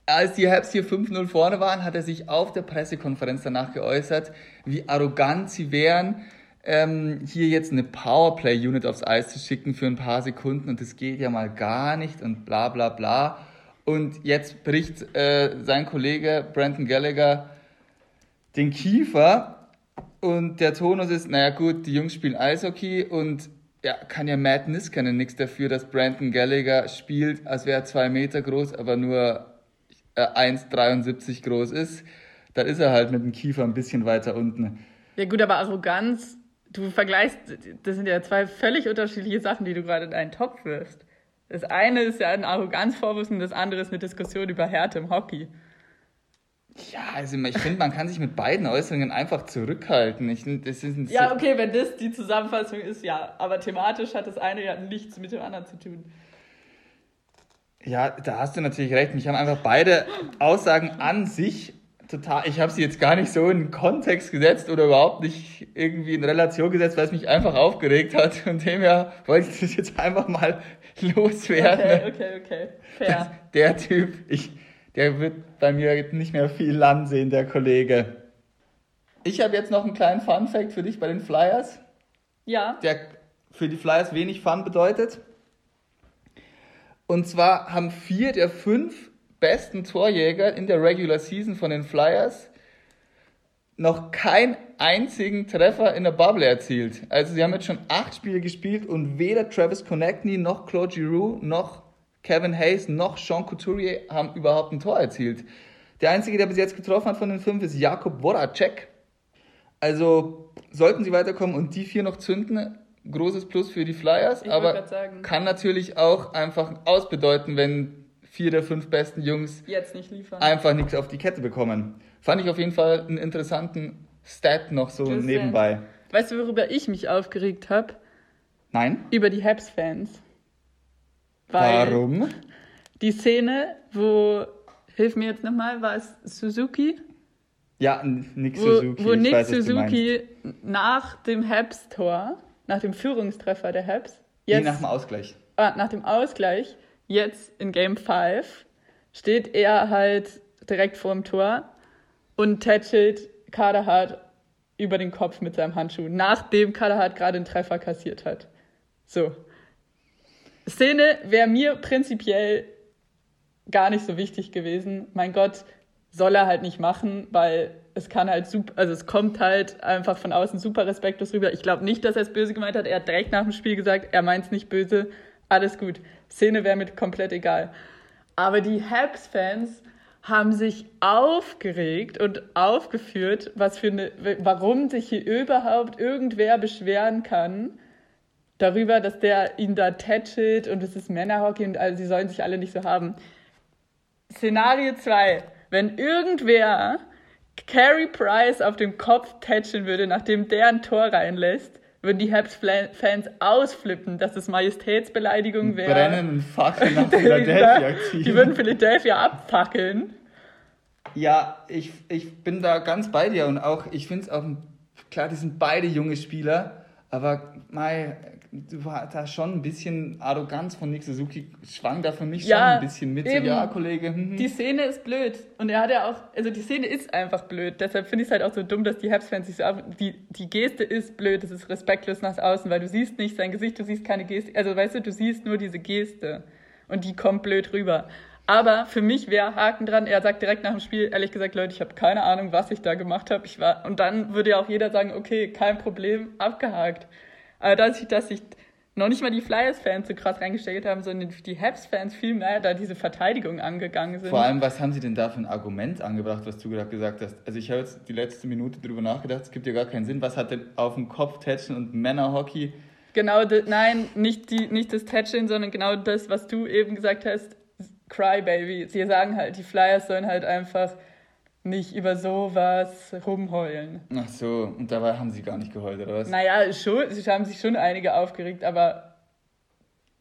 Als die Habs hier 5-0 vorne waren, hat er sich auf der Pressekonferenz danach geäußert, wie arrogant sie wären, ähm, hier jetzt eine Powerplay-Unit aufs Eis zu schicken für ein paar Sekunden und das geht ja mal gar nicht und bla bla bla. Und jetzt bricht äh, sein Kollege Brandon Gallagher den Kiefer und der Tonus ist, naja gut, die Jungs spielen Eishockey und ja, kann ja Matt Niskanen nichts dafür, dass Brandon Gallagher spielt, als wäre er zwei Meter groß, aber nur 1,73 groß ist. Da ist er halt mit dem Kiefer ein bisschen weiter unten. Ja gut, aber Arroganz du vergleichst, das sind ja zwei völlig unterschiedliche Sachen, die du gerade in einen Topf wirfst. Das eine ist ja ein Arroganzvorwurf und das andere ist eine Diskussion über Härte im Hockey. Ja, also ich finde, man kann sich mit beiden Äußerungen einfach zurückhalten. Ich, das ist ja, okay, wenn das die Zusammenfassung ist, ja. Aber thematisch hat das eine ja nichts mit dem anderen zu tun. Ja, da hast du natürlich recht. Mich haben einfach beide Aussagen an sich total. Ich habe sie jetzt gar nicht so in Kontext gesetzt oder überhaupt nicht irgendwie in Relation gesetzt, weil es mich einfach aufgeregt hat. Und dem ja wollte ich das jetzt einfach mal loswerden. Okay, okay, okay. Fair. Der Typ, ich der wird bei mir nicht mehr viel Land sehen, der Kollege. Ich habe jetzt noch einen kleinen Fun-Fact für dich bei den Flyers. Ja. Der für die Flyers wenig Fun bedeutet. Und zwar haben vier der fünf besten Torjäger in der Regular Season von den Flyers noch keinen einzigen Treffer in der Bubble erzielt. Also sie haben jetzt schon acht Spiele gespielt und weder Travis Konechny noch Claude Giroux noch Kevin Hayes noch Sean Couturier haben überhaupt ein Tor erzielt. Der einzige, der bis jetzt getroffen hat von den fünf, ist Jakob Voracek. Also sollten sie weiterkommen und die vier noch zünden, großes Plus für die Flyers, ich aber kann natürlich auch einfach ausbedeuten, wenn vier der fünf besten Jungs jetzt nicht liefern. einfach nichts auf die Kette bekommen. Fand ich auf jeden Fall einen interessanten Stat noch so Just nebenbei. Weißt du, worüber ich mich aufgeregt habe? Nein. Über die Habs-Fans. Warum? Die Szene, wo, hilf mir jetzt nochmal, war es Suzuki? Ja, Nick Suzuki. Wo, wo Nick weiß, Suzuki nach dem Habs-Tor, nach dem Führungstreffer der Habs, jetzt, nee, nach dem Ausgleich. Ah, nach dem Ausgleich, jetzt in Game 5, steht er halt direkt vor dem Tor und tätschelt Kaderhardt über den Kopf mit seinem Handschuh, nachdem Kaderhardt gerade einen Treffer kassiert hat. So. Szene wäre mir prinzipiell gar nicht so wichtig gewesen. Mein Gott, soll er halt nicht machen, weil es kann halt super, also es kommt halt einfach von außen super respektlos rüber. Ich glaube nicht, dass er es böse gemeint hat. Er hat direkt nach dem Spiel gesagt, er meint es nicht böse. Alles gut. Szene wäre mir komplett egal. Aber die Habs-Fans haben sich aufgeregt und aufgeführt, was für eine, warum sich hier überhaupt irgendwer beschweren kann, darüber, dass der ihn da tätschelt und es ist Männerhockey und also, sie sollen sich alle nicht so haben. Szenario 2. Wenn irgendwer Carey Price auf dem Kopf tätscheln würde, nachdem der ein Tor reinlässt, würden die Habs-Fans ausflippen, dass es Majestätsbeleidigung wäre. Brennenden Fackeln nach Philadelphia ziehen. Die würden Philadelphia abfackeln. Ja, ich, ich bin da ganz bei dir und auch, ich finde es auch, klar, die sind beide junge Spieler, aber war da schon ein bisschen Arroganz von Nick Suzuki schwang da für mich ja, schon ein bisschen mit. Eben. Ja, Kollege. Hm, hm. Die Szene ist blöd. Und er hat ja auch, also die Szene ist einfach blöd. Deshalb finde ich es halt auch so dumm, dass die Habs-Fans sich so auf, die, die Geste ist blöd, das ist respektlos nach außen, weil du siehst nicht sein Gesicht, du siehst keine Geste. Also weißt du, du siehst nur diese Geste. Und die kommt blöd rüber. Aber für mich wäre Haken dran. Er sagt direkt nach dem Spiel, ehrlich gesagt, Leute, ich habe keine Ahnung, was ich da gemacht habe. Ich war und dann würde ja auch jeder sagen, okay, kein Problem, abgehakt. Aber dass ich, dass ich noch nicht mal die Flyers-Fans so krass reingesteckt haben, sondern die Habs-Fans viel mehr da diese Verteidigung angegangen sind. Vor allem, was haben sie denn da für ein Argument angebracht, was du gerade gesagt hast? Also ich habe jetzt die letzte Minute drüber nachgedacht, es gibt ja gar keinen Sinn. Was hat denn auf dem Kopf Tätschen und Männerhockey? Genau, nein, nicht, die, nicht das Tätschen, sondern genau das, was du eben gesagt hast, Crybaby. Sie sagen halt, die Flyers sollen halt einfach nicht über sowas rumheulen. Ach so, und dabei haben sie gar nicht geheult, oder was? Naja, schon, sie haben sich schon einige aufgeregt, aber.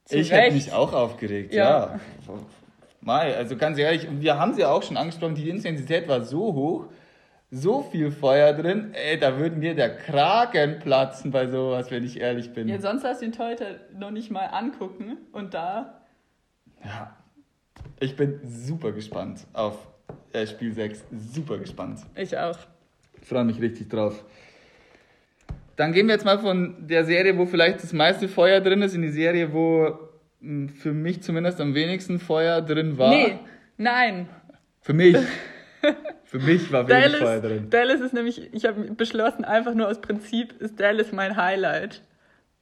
ich hätte mich auch aufgeregt, ja. ja. Mal, also ganz ehrlich, wir haben sie auch schon angesprochen, die Intensität war so hoch, so viel Feuer drin, ey, da würde mir der Kragen platzen bei sowas, wenn ich ehrlich bin. Ja, sonst hast du ihn heute noch nicht mal angucken und da. Ja, ich bin super gespannt auf äh, Spiel 6. Super gespannt. Ich auch. Ich freue mich richtig drauf. Dann gehen wir jetzt mal von der Serie, wo vielleicht das meiste Feuer drin ist, in die Serie, wo hm, für mich zumindest am wenigsten Feuer drin war. Nee, nein. Für mich. Für mich war wenig Dallas, Feuer drin. Dallas ist nämlich, ich habe beschlossen, einfach nur aus Prinzip ist Dallas mein Highlight.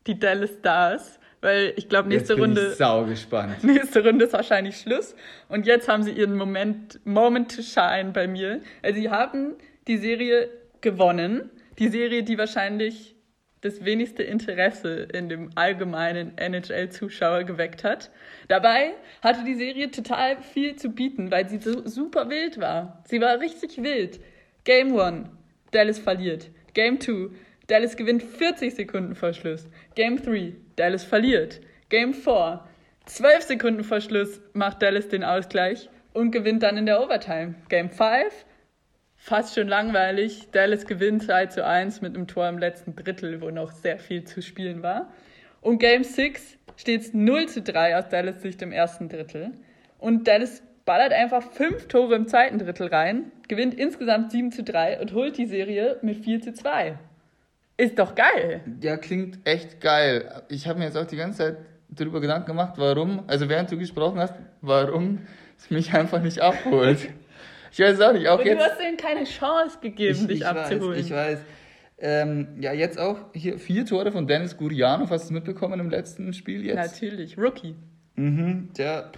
Die Dallas Stars weil ich glaube, nächste jetzt bin Runde. Ich sau gespannt. Nächste Runde ist wahrscheinlich Schluss. Und jetzt haben sie ihren Moment, Moment to shine bei mir. Also sie haben die Serie gewonnen. Die Serie, die wahrscheinlich das wenigste Interesse in dem allgemeinen NHL-Zuschauer geweckt hat. Dabei hatte die Serie total viel zu bieten, weil sie so super wild war. Sie war richtig wild. Game 1, Dallas verliert. Game 2, Dallas gewinnt 40 Sekunden vor Schluss. Game 3, Dallas verliert. Game 4, 12 Sekunden vor Schluss macht Dallas den Ausgleich und gewinnt dann in der Overtime. Game 5, fast schon langweilig. Dallas gewinnt 2 zu 1 mit einem Tor im letzten Drittel, wo noch sehr viel zu spielen war. Und Game 6 steht es 0 zu 3 aus Dallas Sicht im ersten Drittel. Und Dallas ballert einfach fünf Tore im zweiten Drittel rein, gewinnt insgesamt 7 zu 3 und holt die Serie mit 4 zu 2. Ist doch geil. Ja, klingt echt geil. Ich habe mir jetzt auch die ganze Zeit darüber Gedanken gemacht, warum, also während du gesprochen hast, warum es mich einfach nicht abholt. Ich weiß auch nicht. Auch Aber jetzt, du hast denen keine Chance gegeben, ich, dich ich abzuholen. Weiß, ich weiß. Ähm, ja, jetzt auch hier vier Tore von Dennis Gurianov. Hast du es mitbekommen im letzten Spiel jetzt? Natürlich, Rookie. Mhm, der,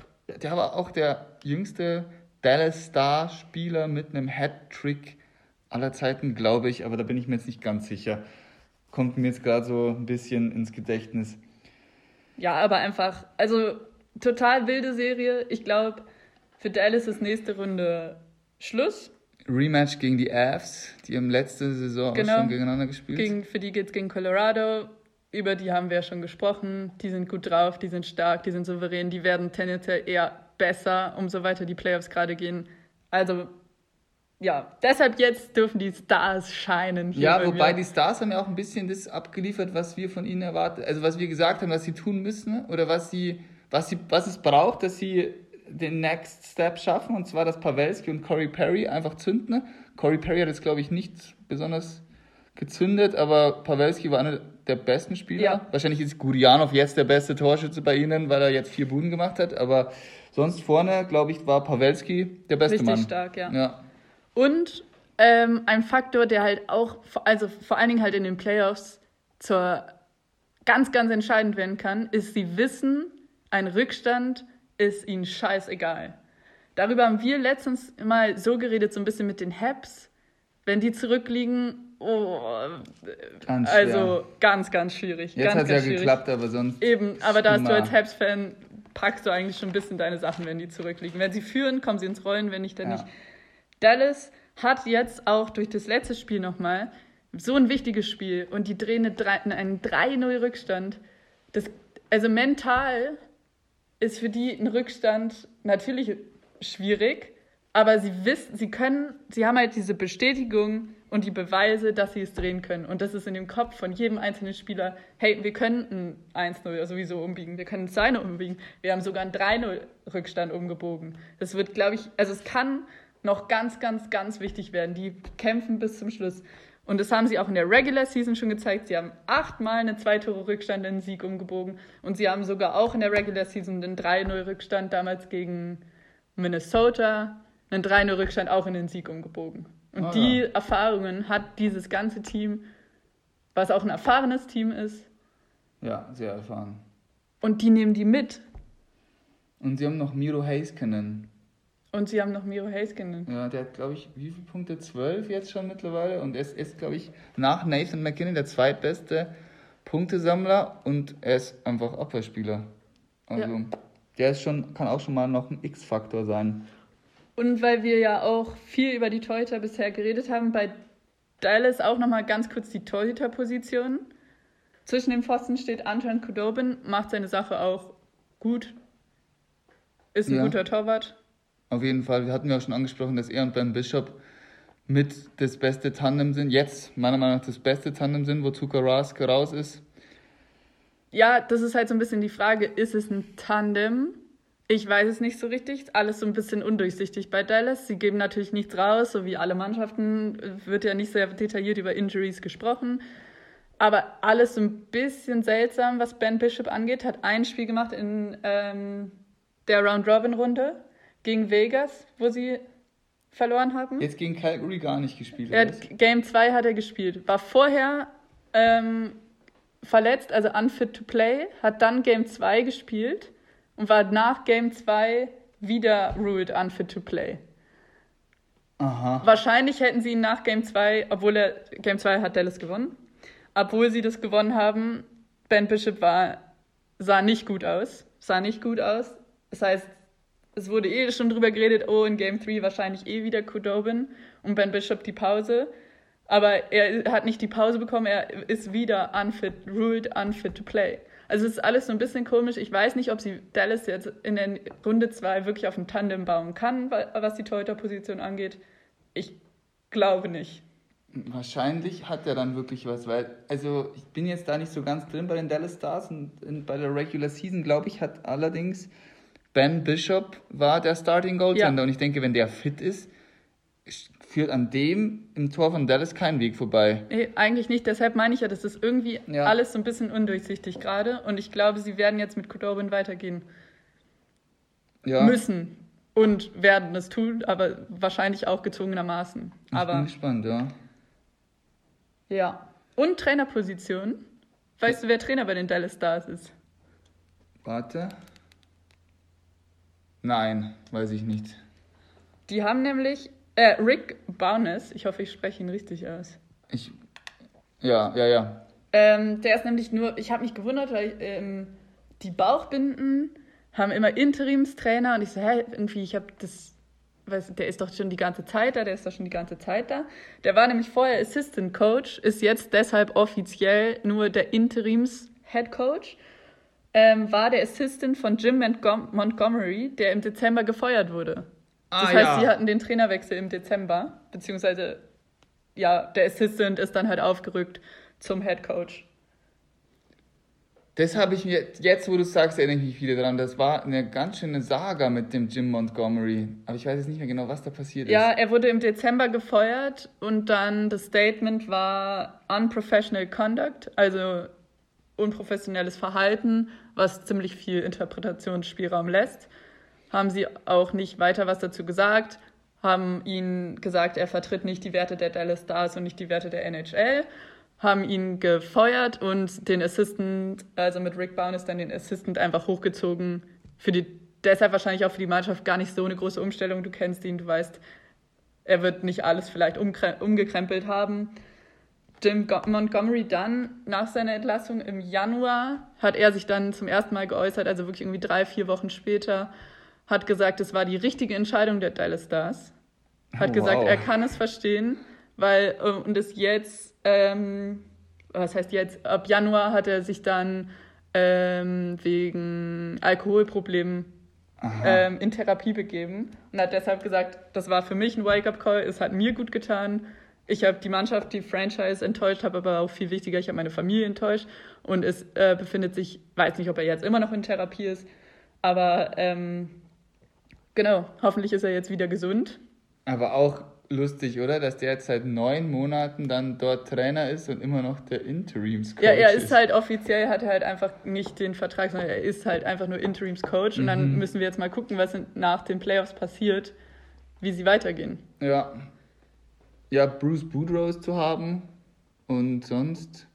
der war auch der jüngste Dallas Star-Spieler mit einem Hattrick aller Zeiten, glaube ich, aber da bin ich mir jetzt nicht ganz sicher. Kommt mir jetzt gerade so ein bisschen ins Gedächtnis. Ja, aber einfach, also total wilde Serie. Ich glaube, für Dallas ist nächste Runde Schluss. Rematch gegen die Avs, die haben letzte Saison Genau. auch schon gegeneinander gespielt. Gegen, für die geht's gegen Colorado. Über die haben wir ja schon gesprochen. Die sind gut drauf, die sind stark, die sind souverän, die werden tendenziell eher besser, umso weiter die Playoffs gerade gehen. Also, ja, deshalb jetzt dürfen die Stars scheinen. Ja, bei wobei mir. die Stars haben ja auch ein bisschen das abgeliefert, was wir von ihnen erwarten, also was wir gesagt haben, was sie tun müssen oder was sie, was sie, was es braucht, dass sie den Next Step schaffen, und zwar, dass Pavelski und Corey Perry einfach zünden. Corey Perry hat jetzt, glaube ich, nicht besonders gezündet, aber Pavelski war einer der besten Spieler. Ja. Wahrscheinlich ist Gurianov jetzt der beste Torschütze bei ihnen, weil er jetzt vier Buden gemacht hat, aber sonst vorne, glaube ich, war Pavelski der beste Richtig Mann. stark, ja. Ja. Und ähm, ein Faktor, der halt auch, also vor allen Dingen halt in den Playoffs zur ganz, ganz entscheidend werden kann, ist, sie wissen, ein Rückstand ist ihnen scheißegal. Darüber haben wir letztens mal so geredet, so ein bisschen mit den Haps. Wenn die zurückliegen, oh, Ganz also schwer. ganz, ganz schwierig. Jetzt ganz, hat es ja schwierig. geklappt, aber sonst. Eben, aber da hast du als Habs-Fan, packst du eigentlich schon ein bisschen deine Sachen, wenn die zurückliegen. Wenn sie führen, kommen sie ins Rollen, wenn nicht, dann Ja. nicht. Dallas hat jetzt auch durch das letzte Spiel nochmal so ein wichtiges Spiel und die drehen einen 3-0-Rückstand. Das, also mental ist für die ein Rückstand natürlich schwierig, aber sie wissen, sie können, sie haben halt diese Bestätigung und die Beweise, dass sie es drehen können. Und das ist in dem Kopf von jedem einzelnen Spieler, hey, wir können ein 1-0 sowieso umbiegen, wir können ein 2-0 umbiegen, wir haben sogar einen 3-0-Rückstand umgebogen. Das wird, glaube ich, also es kann noch ganz, ganz, ganz wichtig werden. Die kämpfen bis zum Schluss. Und das haben sie auch in der Regular Season schon gezeigt. Sie haben achtmal einen Zwei-Tore-Rückstand in einen Sieg umgebogen. Und sie haben sogar auch in der Regular Season einen 3-0-Rückstand damals gegen Minnesota, einen 3-0-Rückstand auch in den Sieg umgebogen. Und die ja. Erfahrungen hat dieses ganze Team, was auch ein erfahrenes Team ist. Ja, sehr erfahren. Und die nehmen die mit. Und sie haben noch Miro Heiskanen. Und sie haben noch Miro Heiskanen. Ja, der hat, glaube ich, wie viele Punkte? Zwölf jetzt schon mittlerweile. Und er ist, ist glaube ich, nach Nathan McKinnon der zweitbeste Punktesammler. Und er ist einfach Abwehrspieler. Also, der ist schon, kann auch schon mal noch ein X-Faktor sein. Und weil wir ja auch viel über die Torhüter bisher geredet haben, bei Dallas auch nochmal ganz kurz die Torhüterposition. Zwischen den Pfosten steht Anton Kudobin, macht seine Sache auch gut. Ist ein Ja. guter Torwart. Auf jeden Fall, wir hatten ja auch schon angesprochen, dass er und Ben Bishop mit das beste Tandem sind. Jetzt, meiner Meinung nach, das beste Tandem sind, wo Tuka Rask raus ist. Ja, das ist halt so ein bisschen die Frage, ist es ein Tandem? Ich weiß es nicht so richtig. Alles so ein bisschen undurchsichtig bei Dallas. Sie geben natürlich nichts raus, so wie alle Mannschaften. Wird ja nicht sehr detailliert über Injuries gesprochen. Aber alles so ein bisschen seltsam, was Ben Bishop angeht. Hat ein Spiel gemacht in ähm, der Round-Robin-Runde gegen Vegas, wo sie verloren haben. Jetzt gegen Calgary gar nicht gespielt. Er hat, Game 2 hat er gespielt. War vorher ähm, verletzt, also unfit to play, hat dann Game 2 gespielt und war nach Game 2 wieder ruled unfit to play. Aha. Wahrscheinlich hätten sie ihn nach Game 2, obwohl er Game 2 hat Dallas gewonnen, obwohl sie das gewonnen haben, Ben Bishop war, sah nicht gut aus. Sah nicht gut aus. Das heißt, es wurde eh schon drüber geredet, oh, in Game 3 wahrscheinlich eh wieder Kudobin und Ben Bishop die Pause. Aber er hat nicht die Pause bekommen, er ist wieder unfit, ruled unfit to play. Also es ist alles so ein bisschen komisch. Ich weiß nicht, ob sie Dallas jetzt in der Runde 2 wirklich auf ein Tandem bauen kann, was die Torhüter-Position angeht. Ich glaube nicht. Wahrscheinlich hat er dann wirklich was, weil, also ich bin jetzt da nicht so ganz drin bei den Dallas Stars und in, bei der Regular Season, glaube ich, hat allerdings Ben Bishop war der Starting Goaltender ja. und ich denke, wenn der fit ist, führt an dem im Tor von Dallas kein Weg vorbei. Nee, eigentlich nicht, deshalb meine ich ja, das ist irgendwie ja. alles so ein bisschen undurchsichtig gerade und ich glaube, sie werden jetzt mit Kudobin weitergehen ja. müssen und werden es tun, aber wahrscheinlich auch gezwungenermaßen. Ich aber, bin gespannt, ja. Ja. Und Trainerposition. Weißt du, wer Trainer bei den Dallas Stars ist? Warte. Nein, weiß ich nicht. Die haben nämlich äh, Rick Barnes, ich hoffe, ich spreche ihn richtig aus. Ich. Ja, ja, ja. Ähm, der ist nämlich nur, ich habe mich gewundert, weil ähm, die Bauchbinden haben immer Interimstrainer und ich so, hä, irgendwie, ich habe das weiß, der ist doch schon die ganze Zeit da, der ist doch schon die ganze Zeit da. Der war nämlich vorher Assistant Coach, ist jetzt deshalb offiziell nur der Interims Head Coach. Ähm, war der Assistant von Jim Montgomery, der im Dezember gefeuert wurde. Ah, das heißt, ja. sie hatten den Trainerwechsel im Dezember, beziehungsweise ja, der Assistant ist dann halt aufgerückt zum Head Coach. Das habe ich mir, jetzt wo du sagst, erinnere ich mich wieder dran. Das war eine ganz schöne Saga mit dem Jim Montgomery. Aber ich weiß jetzt nicht mehr genau, was da passiert ja, ist. Ja, er wurde im Dezember gefeuert und dann das Statement war unprofessional conduct, also unprofessionelles Verhalten, was ziemlich viel Interpretationsspielraum lässt. Haben sie auch nicht weiter was dazu gesagt, haben ihnen gesagt, er vertritt nicht die Werte der Dallas Stars und nicht die Werte der NHL haben ihn gefeuert und den Assistant, also mit Rick Bowness dann den Assistant einfach hochgezogen. Für die, deshalb wahrscheinlich auch für die Mannschaft gar nicht so eine große Umstellung. Du kennst ihn, du weißt, er wird nicht alles vielleicht umgekrempelt haben. Jim Montgomery dann nach seiner Entlassung im Januar hat er sich dann zum ersten Mal geäußert, also wirklich irgendwie drei, vier Wochen später, hat gesagt, es war die richtige Entscheidung der Dallas Stars. Hat oh, gesagt, wow. er kann es verstehen, weil und es jetzt ähm, was heißt jetzt, ab Januar hat er sich dann ähm, wegen Alkoholproblemen ähm, in Therapie begeben und hat deshalb gesagt, das war für mich ein Wake-up-Call, es hat mir gut getan. Ich habe die Mannschaft, die Franchise enttäuscht, habe aber auch viel wichtiger, ich habe meine Familie enttäuscht und es äh, befindet sich, weiß nicht, ob er jetzt immer noch in Therapie ist, aber ähm, genau, hoffentlich ist er jetzt wieder gesund. Aber auch lustig, oder? Dass der jetzt seit neun Monaten dann dort Trainer ist und immer noch der Interimscoach Ja, er ist, ist halt offiziell, hat er halt einfach nicht den Vertrag, sondern er ist halt einfach nur Interimscoach. Mhm. Und dann mhm. müssen wir jetzt mal gucken, was nach den Playoffs passiert, wie sie weitergehen. Ja. Ja, Bruce Boudreau zu haben und sonst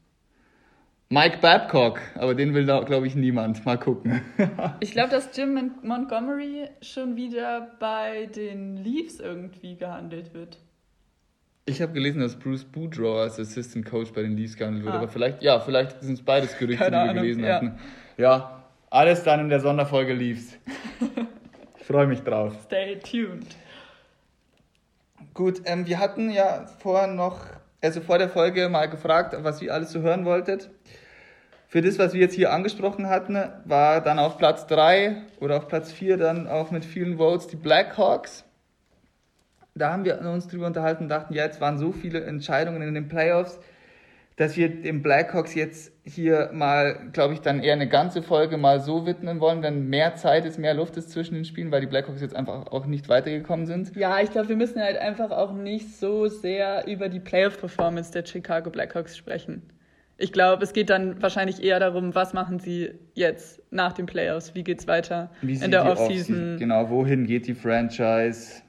Mike Babcock, aber den will da, glaube ich, niemand. Mal gucken. ich glaube, dass Jim Montgomery schon wieder bei den Leafs irgendwie gehandelt wird. Ich habe gelesen, dass Bruce Boudreau als Assistant Coach bei den Leafs gehandelt wird, ah. aber vielleicht, ja, vielleicht sind es beides Gerüchte, Keine die wir Ahnung, gelesen ja. hatten. Ja, alles dann in der Sonderfolge Leafs. ich freue mich drauf. Stay tuned. Gut, ähm, wir hatten ja vorher noch, also vor der Folge mal gefragt, was ihr alles so hören wolltet. Für das, was wir jetzt hier angesprochen hatten, war dann auf Platz 3 oder auf Platz 4 dann auch mit vielen Votes die Blackhawks. Da haben wir uns drüber unterhalten und dachten, ja, jetzt waren so viele Entscheidungen in den Playoffs, dass wir den Blackhawks jetzt hier mal, glaube ich, dann eher eine ganze Folge mal so widmen wollen, wenn mehr Zeit ist, mehr Luft ist zwischen den Spielen, weil die Blackhawks jetzt einfach auch nicht weitergekommen sind. Ja, ich glaube, wir müssen halt einfach auch nicht so sehr über die Playoff-Performance der Chicago Blackhawks sprechen. Ich glaube, es geht dann wahrscheinlich eher darum, was machen sie jetzt nach den Playoffs? Wie geht es weiter in der Offseason? Off genau, wohin geht die Franchise?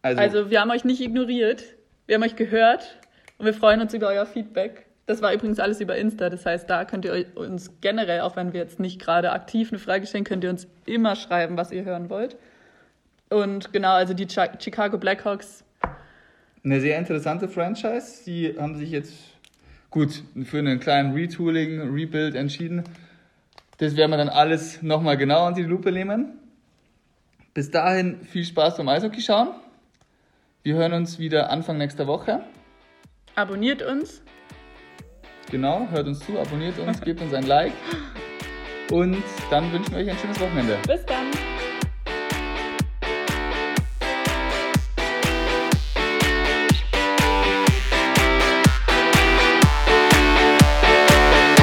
Also, also, wir haben euch nicht ignoriert. Wir haben euch gehört und wir freuen uns über euer Feedback. Das war übrigens alles über Insta. Das heißt, da könnt ihr uns generell, auch wenn wir jetzt nicht gerade aktiv eine Frage stellen, könnt ihr uns immer schreiben, was ihr hören wollt. Und genau, also die Chicago Blackhawks. Eine sehr interessante Franchise. Die haben sich jetzt gut für einen kleinen Retooling, Rebuild entschieden. Das werden wir dann alles nochmal genau unter die Lupe nehmen. Bis dahin viel Spaß beim Eishockey schauen. Wir hören uns wieder Anfang nächster Woche. Abonniert uns. Genau, hört uns zu, abonniert uns, gebt uns ein Like. Und dann wünschen wir euch ein schönes Wochenende. Bis dann.